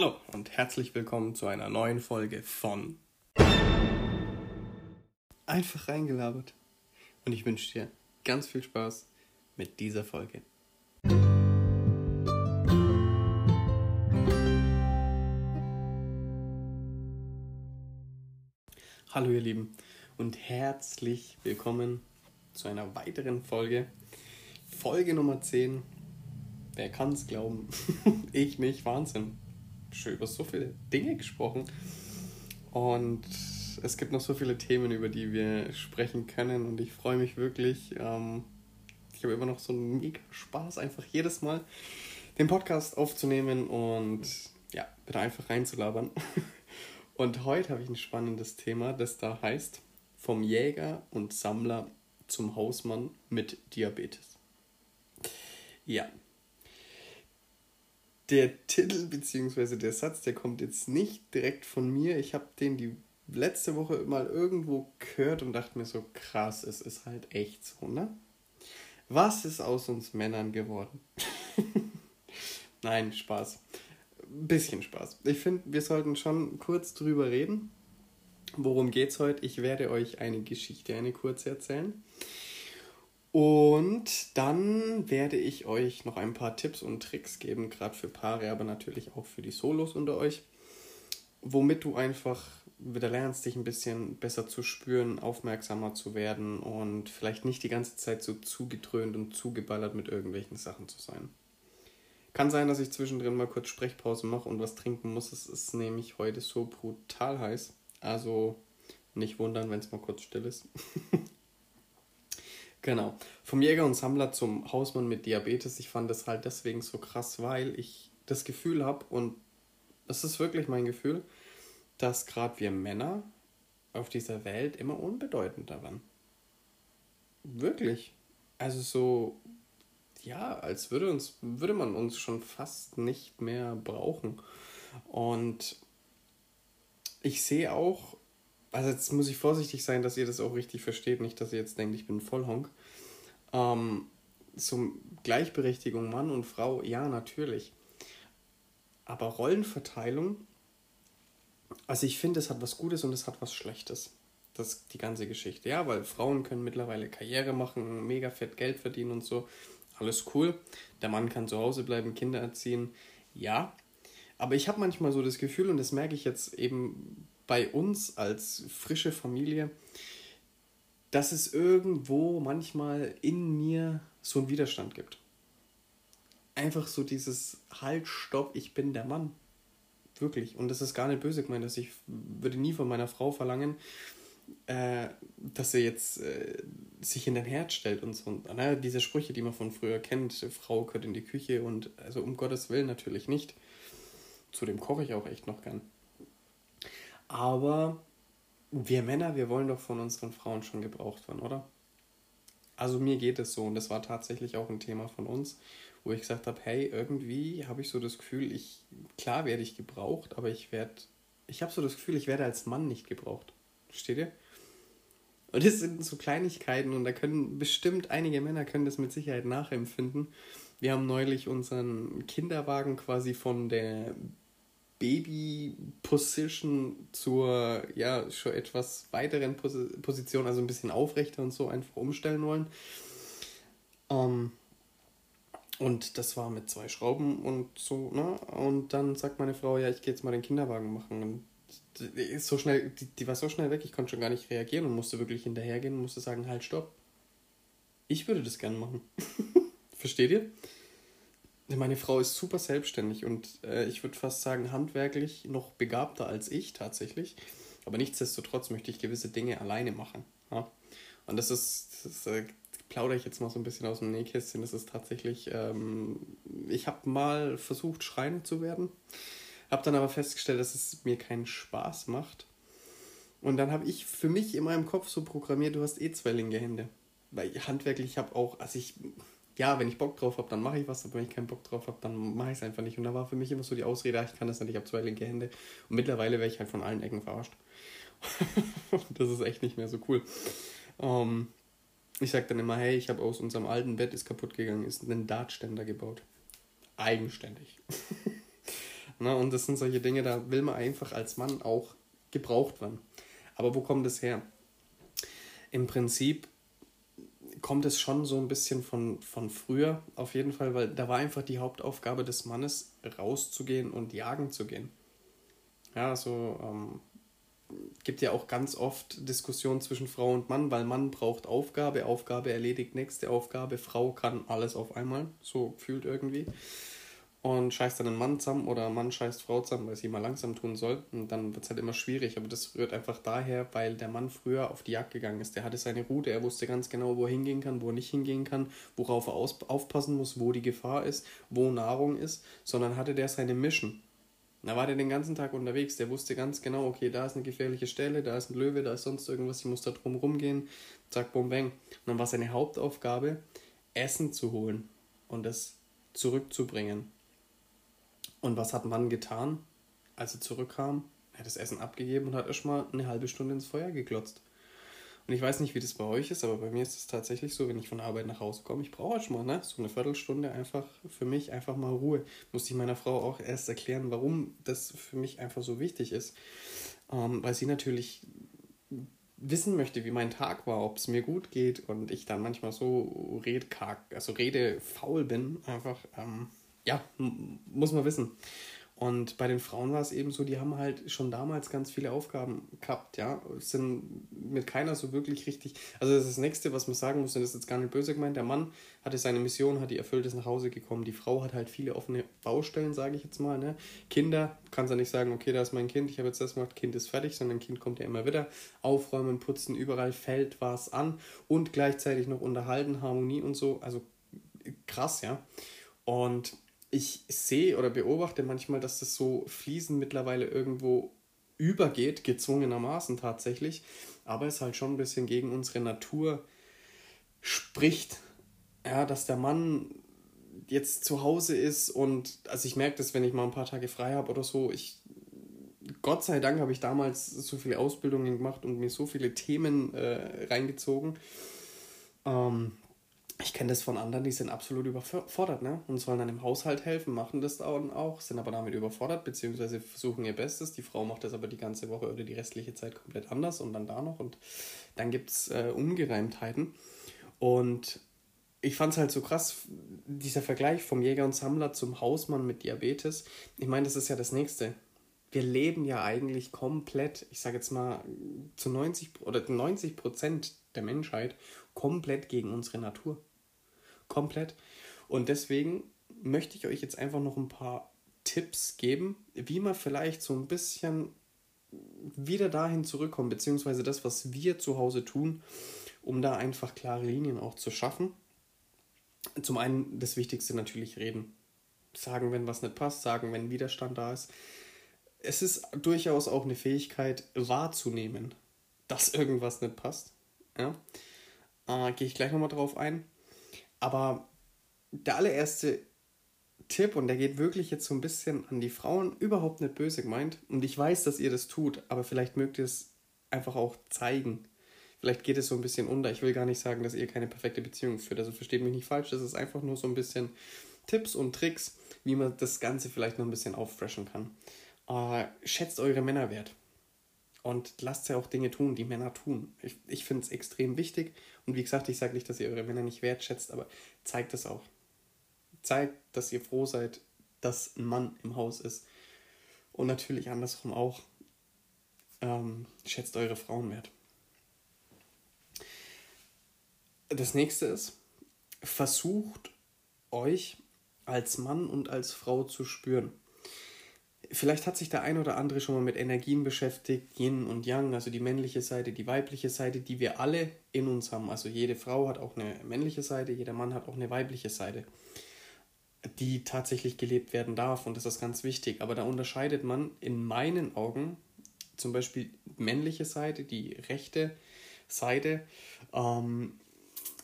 Hallo und herzlich willkommen zu einer neuen Folge von Einfach reingelabert. Und ich wünsche dir ganz viel Spaß mit dieser Folge. Hallo ihr Lieben und herzlich willkommen zu einer weiteren Folge. Folge Nummer 10. Wer kann es glauben? ich nicht, Wahnsinn. Schon über so viele Dinge gesprochen. Und es gibt noch so viele Themen, über die wir sprechen können. Und ich freue mich wirklich. Ähm, ich habe immer noch so einen mega Spaß, einfach jedes Mal den Podcast aufzunehmen und ja, bitte einfach reinzulabern. Und heute habe ich ein spannendes Thema, das da heißt vom Jäger und Sammler zum Hausmann mit Diabetes. Ja. Der Titel bzw. der Satz, der kommt jetzt nicht direkt von mir. Ich habe den die letzte Woche mal irgendwo gehört und dachte mir so, krass, es ist halt echt so, ne? Was ist aus uns Männern geworden? Nein, Spaß. Bisschen Spaß. Ich finde, wir sollten schon kurz drüber reden. Worum geht's heute? Ich werde euch eine Geschichte, eine kurze erzählen. Und dann werde ich euch noch ein paar Tipps und Tricks geben, gerade für Paare, aber natürlich auch für die Solos unter euch, womit du einfach wieder lernst, dich ein bisschen besser zu spüren, aufmerksamer zu werden und vielleicht nicht die ganze Zeit so zugedröhnt und zugeballert mit irgendwelchen Sachen zu sein. Kann sein, dass ich zwischendrin mal kurz Sprechpause mache und was trinken muss. Es ist nämlich heute so brutal heiß. Also nicht wundern, wenn es mal kurz still ist. Genau. Vom Jäger und Sammler zum Hausmann mit Diabetes. Ich fand das halt deswegen so krass, weil ich das Gefühl habe, und es ist wirklich mein Gefühl, dass gerade wir Männer auf dieser Welt immer unbedeutender werden. Wirklich. Also so, ja, als würde uns, würde man uns schon fast nicht mehr brauchen. Und ich sehe auch also jetzt muss ich vorsichtig sein, dass ihr das auch richtig versteht, nicht, dass ihr jetzt denkt, ich bin Vollhonk. Ähm, zum Gleichberechtigung Mann und Frau, ja, natürlich. Aber Rollenverteilung, also ich finde, es hat was Gutes und es hat was Schlechtes. Das die ganze Geschichte. Ja, weil Frauen können mittlerweile Karriere machen, mega fett Geld verdienen und so. Alles cool. Der Mann kann zu Hause bleiben, Kinder erziehen. Ja. Aber ich habe manchmal so das Gefühl, und das merke ich jetzt eben bei uns als frische Familie, dass es irgendwo manchmal in mir so einen Widerstand gibt. Einfach so dieses Halt, Stopp, ich bin der Mann. Wirklich. Und das ist gar nicht böse gemeint, dass ich würde nie von meiner Frau verlangen, äh, dass sie jetzt äh, sich in den Herd stellt und so. Und, na, diese Sprüche, die man von früher kennt, Frau gehört in die Küche und also um Gottes Willen natürlich nicht. Zudem koche ich auch echt noch gern. Aber wir Männer, wir wollen doch von unseren Frauen schon gebraucht werden, oder? Also mir geht es so und das war tatsächlich auch ein Thema von uns, wo ich gesagt habe, hey, irgendwie habe ich so das Gefühl, ich klar werde ich gebraucht, aber ich werde ich habe so das Gefühl, ich werde als Mann nicht gebraucht. Versteht ihr? Und das sind so Kleinigkeiten und da können bestimmt einige Männer können das mit Sicherheit nachempfinden. Wir haben neulich unseren Kinderwagen quasi von der Baby-Position zur ja schon etwas weiteren Pos Position, also ein bisschen aufrechter und so einfach umstellen wollen. Ähm, und das war mit zwei Schrauben und so, ne? Und dann sagt meine Frau, ja, ich gehe jetzt mal den Kinderwagen machen. Und die ist so schnell, die, die war so schnell weg, ich konnte schon gar nicht reagieren und musste wirklich hinterhergehen und musste sagen, halt, stopp. Ich würde das gerne machen. Versteht ihr? Meine Frau ist super selbstständig und äh, ich würde fast sagen, handwerklich noch begabter als ich tatsächlich. Aber nichtsdestotrotz möchte ich gewisse Dinge alleine machen. Ja? Und das ist, das äh, plaudere ich jetzt mal so ein bisschen aus dem Nähkästchen. Das ist tatsächlich, ähm, ich habe mal versucht, Schreiner zu werden, habe dann aber festgestellt, dass es mir keinen Spaß macht. Und dann habe ich für mich in meinem Kopf so programmiert, du hast eh zwei linke Hände. Weil handwerklich habe auch, also ich ja, wenn ich Bock drauf habe, dann mache ich was, aber wenn ich keinen Bock drauf habe, dann mache ich es einfach nicht. Und da war für mich immer so die Ausrede, ich kann das nicht, ich habe zwei linke Hände. Und mittlerweile wäre ich halt von allen Ecken verarscht. das ist echt nicht mehr so cool. Ähm, ich sage dann immer, hey, ich habe aus unserem alten Bett, ist kaputt gegangen, ist ein Dartständer gebaut. Eigenständig. Ne? Und das sind solche Dinge, da will man einfach als Mann auch gebraucht werden. Aber wo kommt es her? Im Prinzip kommt es schon so ein bisschen von, von früher, auf jeden Fall, weil da war einfach die Hauptaufgabe des Mannes, rauszugehen und jagen zu gehen. Ja, so ähm, gibt ja auch ganz oft Diskussionen zwischen Frau und Mann, weil Mann braucht Aufgabe, Aufgabe erledigt nächste Aufgabe, Frau kann alles auf einmal, so fühlt irgendwie. Und scheißt dann einen Mann zusammen oder Mann scheißt Frau zusammen, weil sie mal langsam tun soll. Und dann wird es halt immer schwierig. Aber das rührt einfach daher, weil der Mann früher auf die Jagd gegangen ist. Der hatte seine Route, er wusste ganz genau, wo er hingehen kann, wo er nicht hingehen kann, worauf er aufpassen muss, wo die Gefahr ist, wo Nahrung ist, sondern hatte der seine Mission. Da war der den ganzen Tag unterwegs, der wusste ganz genau, okay, da ist eine gefährliche Stelle, da ist ein Löwe, da ist sonst irgendwas, ich muss da drum rumgehen, zack, bum, bang. Und dann war seine Hauptaufgabe, Essen zu holen und es zurückzubringen. Und was hat Mann getan, als er zurückkam? Er hat das Essen abgegeben und hat erstmal eine halbe Stunde ins Feuer geklotzt. Und ich weiß nicht, wie das bei euch ist, aber bei mir ist es tatsächlich so, wenn ich von der Arbeit nach Hause komme, ich brauche halt schon mal ne, so eine Viertelstunde einfach für mich, einfach mal Ruhe. Musste ich meiner Frau auch erst erklären, warum das für mich einfach so wichtig ist. Ähm, weil sie natürlich wissen möchte, wie mein Tag war, ob es mir gut geht und ich dann manchmal so redkarg, also redefaul bin, einfach, ähm, ja, muss man wissen. Und bei den Frauen war es eben so, die haben halt schon damals ganz viele Aufgaben gehabt, ja, sind mit keiner so wirklich richtig. Also das ist das Nächste, was man sagen muss, und das ist jetzt gar nicht böse gemeint. Der Mann hatte seine Mission, hat die erfüllt, ist nach Hause gekommen. Die Frau hat halt viele offene Baustellen, sage ich jetzt mal. Ne? Kinder, kannst ja nicht sagen, okay, da ist mein Kind, ich habe jetzt das gemacht, Kind ist fertig, sondern Kind kommt ja immer wieder. Aufräumen, putzen, überall fällt was an und gleichzeitig noch unterhalten, Harmonie und so. Also krass, ja. Und ich sehe oder beobachte manchmal, dass das so fließend mittlerweile irgendwo übergeht, gezwungenermaßen tatsächlich, aber es halt schon ein bisschen gegen unsere Natur spricht. Ja, dass der Mann jetzt zu Hause ist und also ich merke das, wenn ich mal ein paar Tage frei habe oder so, ich Gott sei Dank habe ich damals so viele Ausbildungen gemacht und mir so viele Themen äh, reingezogen. Ähm, ich kenne das von anderen, die sind absolut überfordert, ne? Und sollen dann im Haushalt helfen, machen das dann auch, sind aber damit überfordert, beziehungsweise versuchen ihr Bestes. Die Frau macht das aber die ganze Woche oder die restliche Zeit komplett anders und dann da noch. Und dann gibt es äh, Ungereimtheiten. Und ich fand es halt so krass, dieser Vergleich vom Jäger und Sammler zum Hausmann mit Diabetes. Ich meine, das ist ja das Nächste. Wir leben ja eigentlich komplett, ich sage jetzt mal, zu 90 oder 90 Prozent der Menschheit komplett gegen unsere Natur komplett. Und deswegen möchte ich euch jetzt einfach noch ein paar Tipps geben, wie man vielleicht so ein bisschen wieder dahin zurückkommt, beziehungsweise das, was wir zu Hause tun, um da einfach klare Linien auch zu schaffen. Zum einen das Wichtigste natürlich reden. Sagen, wenn was nicht passt, sagen, wenn Widerstand da ist. Es ist durchaus auch eine Fähigkeit wahrzunehmen, dass irgendwas nicht passt. Ja? Äh, Gehe ich gleich nochmal drauf ein. Aber der allererste Tipp, und der geht wirklich jetzt so ein bisschen an die Frauen, überhaupt nicht böse gemeint. Und ich weiß, dass ihr das tut, aber vielleicht mögt ihr es einfach auch zeigen. Vielleicht geht es so ein bisschen unter. Ich will gar nicht sagen, dass ihr keine perfekte Beziehung führt. Also versteht mich nicht falsch. Das ist einfach nur so ein bisschen Tipps und Tricks, wie man das Ganze vielleicht noch ein bisschen auffreshen kann. Äh, schätzt eure Männer wert. Und lasst ja auch Dinge tun, die Männer tun. Ich, ich finde es extrem wichtig. Und wie gesagt, ich sage nicht, dass ihr eure Männer nicht wertschätzt, aber zeigt es auch. Zeigt, dass ihr froh seid, dass ein Mann im Haus ist. Und natürlich andersrum auch. Ähm, schätzt eure Frauen wert. Das nächste ist, versucht euch als Mann und als Frau zu spüren. Vielleicht hat sich der ein oder andere schon mal mit Energien beschäftigt, Yin und Yang, also die männliche Seite, die weibliche Seite, die wir alle in uns haben. Also jede Frau hat auch eine männliche Seite, jeder Mann hat auch eine weibliche Seite, die tatsächlich gelebt werden darf und das ist ganz wichtig. Aber da unterscheidet man in meinen Augen zum Beispiel männliche Seite, die rechte Seite. Ähm,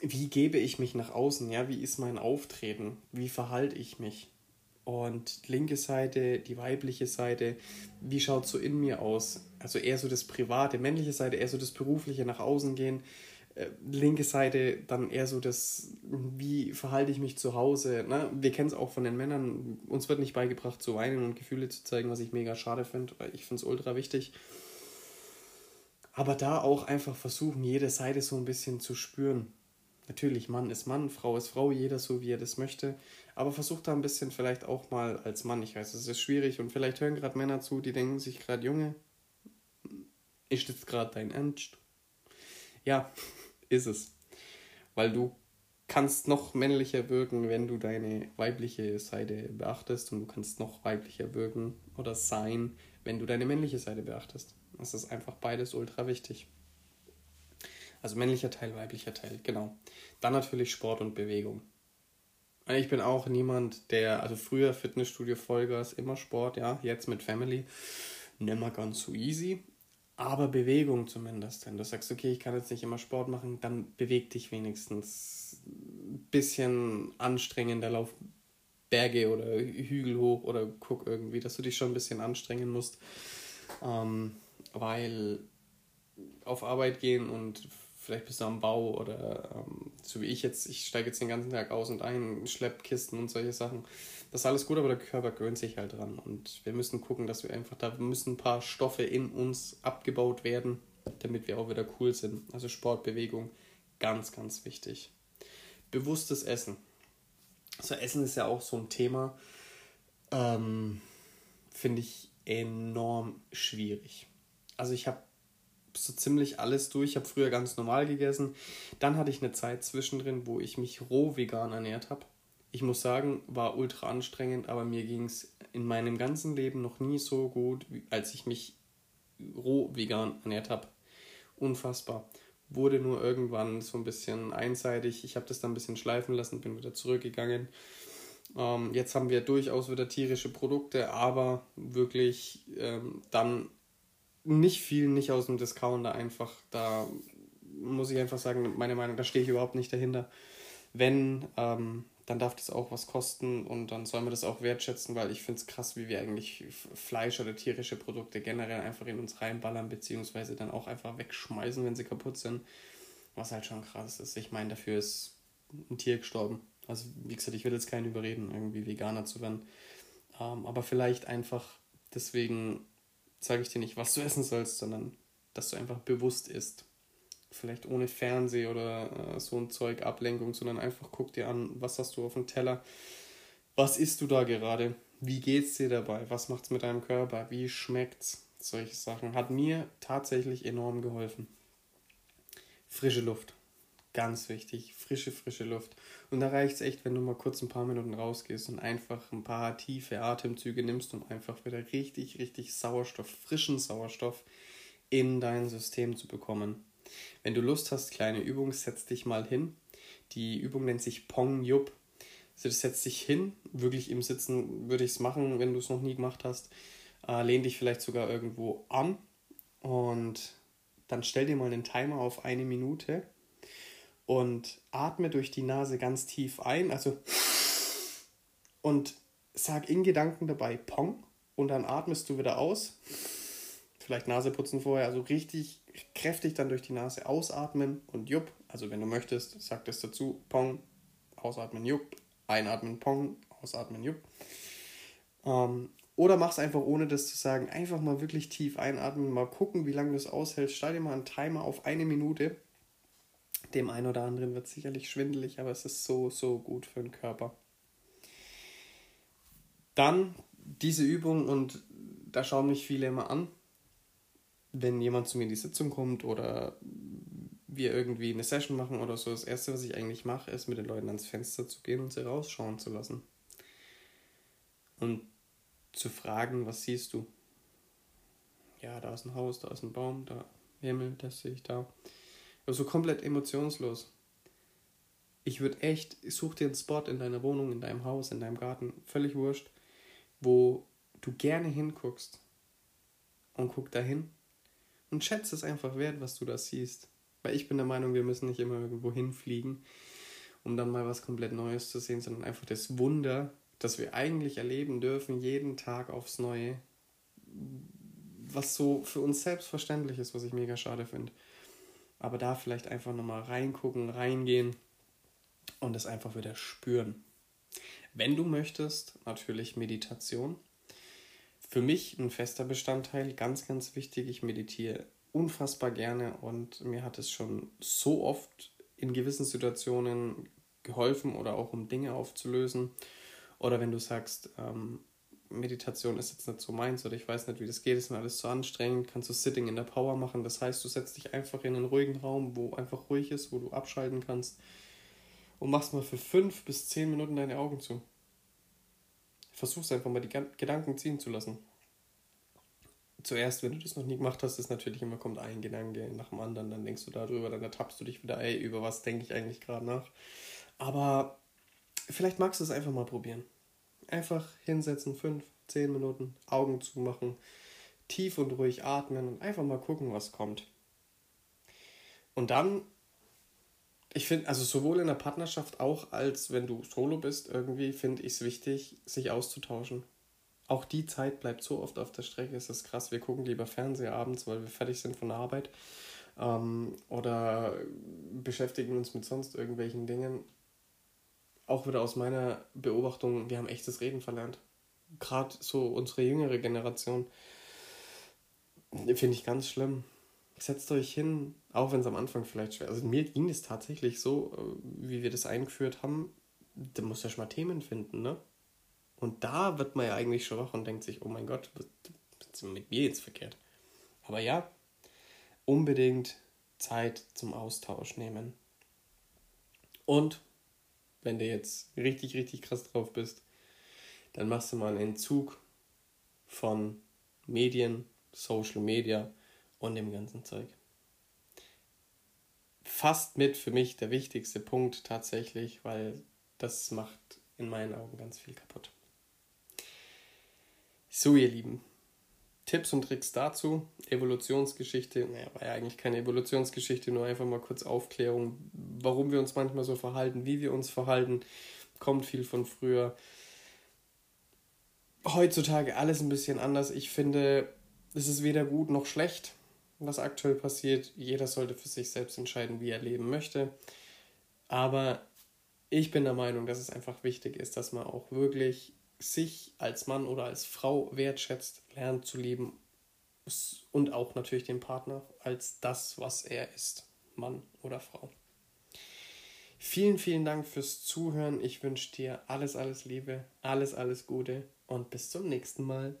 wie gebe ich mich nach außen? Ja, wie ist mein Auftreten? Wie verhalte ich mich? Und linke Seite, die weibliche Seite, wie schaut so in mir aus? Also eher so das Private, männliche Seite eher so das Berufliche nach außen gehen, äh, linke Seite dann eher so das wie verhalte ich mich zu Hause. Ne? Wir kennen es auch von den Männern. Uns wird nicht beigebracht zu weinen und Gefühle zu zeigen, was ich mega schade finde, weil ich finde es ultra wichtig. Aber da auch einfach versuchen, jede Seite so ein bisschen zu spüren. Natürlich, Mann ist Mann, Frau ist Frau, jeder so, wie er das möchte. Aber versucht da ein bisschen vielleicht auch mal als Mann. Ich weiß, es ist schwierig und vielleicht hören gerade Männer zu, die denken sich gerade, Junge, ist das gerade dein Ernst? Ja, ist es. Weil du kannst noch männlicher wirken, wenn du deine weibliche Seite beachtest und du kannst noch weiblicher wirken oder sein, wenn du deine männliche Seite beachtest. Das ist einfach beides ultra wichtig. Also männlicher Teil, weiblicher Teil, genau. Dann natürlich Sport und Bewegung. Ich bin auch niemand, der, also früher Fitnessstudio Vollgas, immer Sport, ja, jetzt mit Family, nimmer ganz so easy, aber Bewegung zumindest. Wenn du sagst, okay, ich kann jetzt nicht immer Sport machen, dann beweg dich wenigstens ein bisschen anstrengender, lauf Berge oder Hügel hoch oder guck irgendwie, dass du dich schon ein bisschen anstrengen musst. Ähm, weil auf Arbeit gehen und vielleicht bist du am Bau oder ähm, so wie ich jetzt, ich steige jetzt den ganzen Tag aus und ein, schlepp Kisten und solche Sachen. Das ist alles gut, aber der Körper gewöhnt sich halt dran. Und wir müssen gucken, dass wir einfach, da müssen ein paar Stoffe in uns abgebaut werden, damit wir auch wieder cool sind. Also Sport, Bewegung, ganz, ganz wichtig. Bewusstes Essen. So, Essen ist ja auch so ein Thema, ähm, finde ich enorm schwierig. Also ich habe so ziemlich alles durch. Ich habe früher ganz normal gegessen. Dann hatte ich eine Zeit zwischendrin, wo ich mich roh vegan ernährt habe. Ich muss sagen, war ultra anstrengend, aber mir ging es in meinem ganzen Leben noch nie so gut, als ich mich roh vegan ernährt habe. Unfassbar. Wurde nur irgendwann so ein bisschen einseitig. Ich habe das dann ein bisschen schleifen lassen, bin wieder zurückgegangen. Ähm, jetzt haben wir durchaus wieder tierische Produkte, aber wirklich ähm, dann nicht viel, nicht aus dem Discounter einfach. Da muss ich einfach sagen, meine Meinung, da stehe ich überhaupt nicht dahinter. Wenn, ähm, dann darf das auch was kosten und dann soll man das auch wertschätzen, weil ich finde es krass, wie wir eigentlich Fleisch oder tierische Produkte generell einfach in uns reinballern, beziehungsweise dann auch einfach wegschmeißen, wenn sie kaputt sind. Was halt schon krass ist. Ich meine, dafür ist ein Tier gestorben. Also, wie gesagt, ich will jetzt keinen überreden, irgendwie Veganer zu werden. Ähm, aber vielleicht einfach deswegen sage ich dir nicht, was du essen sollst, sondern dass du einfach bewusst isst. Vielleicht ohne Fernseh oder äh, so ein Zeug, Ablenkung, sondern einfach guck dir an, was hast du auf dem Teller, was isst du da gerade, wie geht's dir dabei, was macht's mit deinem Körper, wie schmeckt's, solche Sachen. Hat mir tatsächlich enorm geholfen. Frische Luft. Ganz wichtig, frische, frische Luft. Und da reicht es echt, wenn du mal kurz ein paar Minuten rausgehst und einfach ein paar tiefe Atemzüge nimmst, um einfach wieder richtig, richtig Sauerstoff, frischen Sauerstoff in dein System zu bekommen. Wenn du Lust hast, kleine Übung, setz dich mal hin. Die Übung nennt sich Pong Yup. Also setz dich hin, wirklich im Sitzen würde ich es machen, wenn du es noch nie gemacht hast. Äh, lehn dich vielleicht sogar irgendwo an und dann stell dir mal einen Timer auf eine Minute und atme durch die Nase ganz tief ein, also und sag in Gedanken dabei Pong und dann atmest du wieder aus. Vielleicht Nase putzen vorher, also richtig kräftig dann durch die Nase ausatmen und jupp. Also wenn du möchtest, sag das dazu. Pong, ausatmen, jupp. Einatmen, Pong, ausatmen, jupp. Ähm, oder mach es einfach ohne das zu sagen. Einfach mal wirklich tief einatmen, mal gucken, wie lange du es aushältst. Stell dir mal einen Timer auf eine Minute dem einen oder anderen wird sicherlich schwindelig, aber es ist so, so gut für den Körper. Dann diese Übung und da schauen mich viele immer an, wenn jemand zu mir in die Sitzung kommt oder wir irgendwie eine Session machen oder so. Das Erste, was ich eigentlich mache, ist mit den Leuten ans Fenster zu gehen und sie rausschauen zu lassen. Und zu fragen, was siehst du? Ja, da ist ein Haus, da ist ein Baum, da Himmel, das sehe ich da. Also komplett emotionslos. Ich würde echt, such dir einen Spot in deiner Wohnung, in deinem Haus, in deinem Garten, völlig wurscht, wo du gerne hinguckst und guck dahin und schätze es einfach wert, was du da siehst. Weil ich bin der Meinung, wir müssen nicht immer irgendwo hinfliegen, um dann mal was komplett Neues zu sehen, sondern einfach das Wunder, das wir eigentlich erleben dürfen, jeden Tag aufs Neue, was so für uns selbstverständlich ist, was ich mega schade finde aber da vielleicht einfach nochmal reingucken, reingehen und es einfach wieder spüren. Wenn du möchtest, natürlich Meditation. Für mich ein fester Bestandteil, ganz, ganz wichtig. Ich meditiere unfassbar gerne und mir hat es schon so oft in gewissen Situationen geholfen oder auch um Dinge aufzulösen. Oder wenn du sagst, ähm, Meditation ist jetzt nicht so meins oder ich weiß nicht, wie das geht, ist mir alles zu anstrengend, kannst du Sitting in der Power machen. Das heißt, du setzt dich einfach in einen ruhigen Raum, wo einfach ruhig ist, wo du abschalten kannst und machst mal für fünf bis zehn Minuten deine Augen zu. Versuch's einfach mal die Gedanken ziehen zu lassen. Zuerst, wenn du das noch nie gemacht hast, ist natürlich immer kommt ein Gedanke nach dem anderen, dann denkst du darüber, dann ertappst du dich wieder, ey, über was denke ich eigentlich gerade nach. Aber vielleicht magst du es einfach mal probieren. Einfach hinsetzen, fünf, zehn Minuten, Augen zumachen, tief und ruhig atmen und einfach mal gucken, was kommt. Und dann ich finde, also sowohl in der Partnerschaft auch als wenn du solo bist, irgendwie finde ich es wichtig, sich auszutauschen. Auch die Zeit bleibt so oft auf der Strecke, es ist krass. Wir gucken lieber Fernseher abends, weil wir fertig sind von der Arbeit. Ähm, oder beschäftigen uns mit sonst irgendwelchen Dingen. Auch wieder aus meiner Beobachtung, wir haben echtes Reden verlernt. Gerade so unsere jüngere Generation. Finde ich ganz schlimm setzt euch hin, auch wenn es am Anfang vielleicht schwer ist. Also mir ging es tatsächlich so, äh, wie wir das eingeführt haben, da muss ja schon mal Themen finden, ne? Und da wird man ja eigentlich schon wach und denkt sich, oh mein Gott, was ist mit mir jetzt verkehrt? Aber ja, unbedingt Zeit zum Austausch nehmen. Und wenn du jetzt richtig, richtig krass drauf bist, dann machst du mal einen Entzug von Medien, Social Media und dem ganzen Zeug. Fast mit für mich der wichtigste Punkt tatsächlich, weil das macht in meinen Augen ganz viel kaputt. So, ihr Lieben, Tipps und Tricks dazu. Evolutionsgeschichte, naja, war ja eigentlich keine Evolutionsgeschichte, nur einfach mal kurz Aufklärung, warum wir uns manchmal so verhalten, wie wir uns verhalten. Kommt viel von früher. Heutzutage alles ein bisschen anders. Ich finde, es ist weder gut noch schlecht was aktuell passiert. Jeder sollte für sich selbst entscheiden, wie er leben möchte. Aber ich bin der Meinung, dass es einfach wichtig ist, dass man auch wirklich sich als Mann oder als Frau wertschätzt, lernt zu lieben und auch natürlich den Partner als das, was er ist, Mann oder Frau. Vielen, vielen Dank fürs Zuhören. Ich wünsche dir alles, alles Liebe, alles, alles Gute und bis zum nächsten Mal.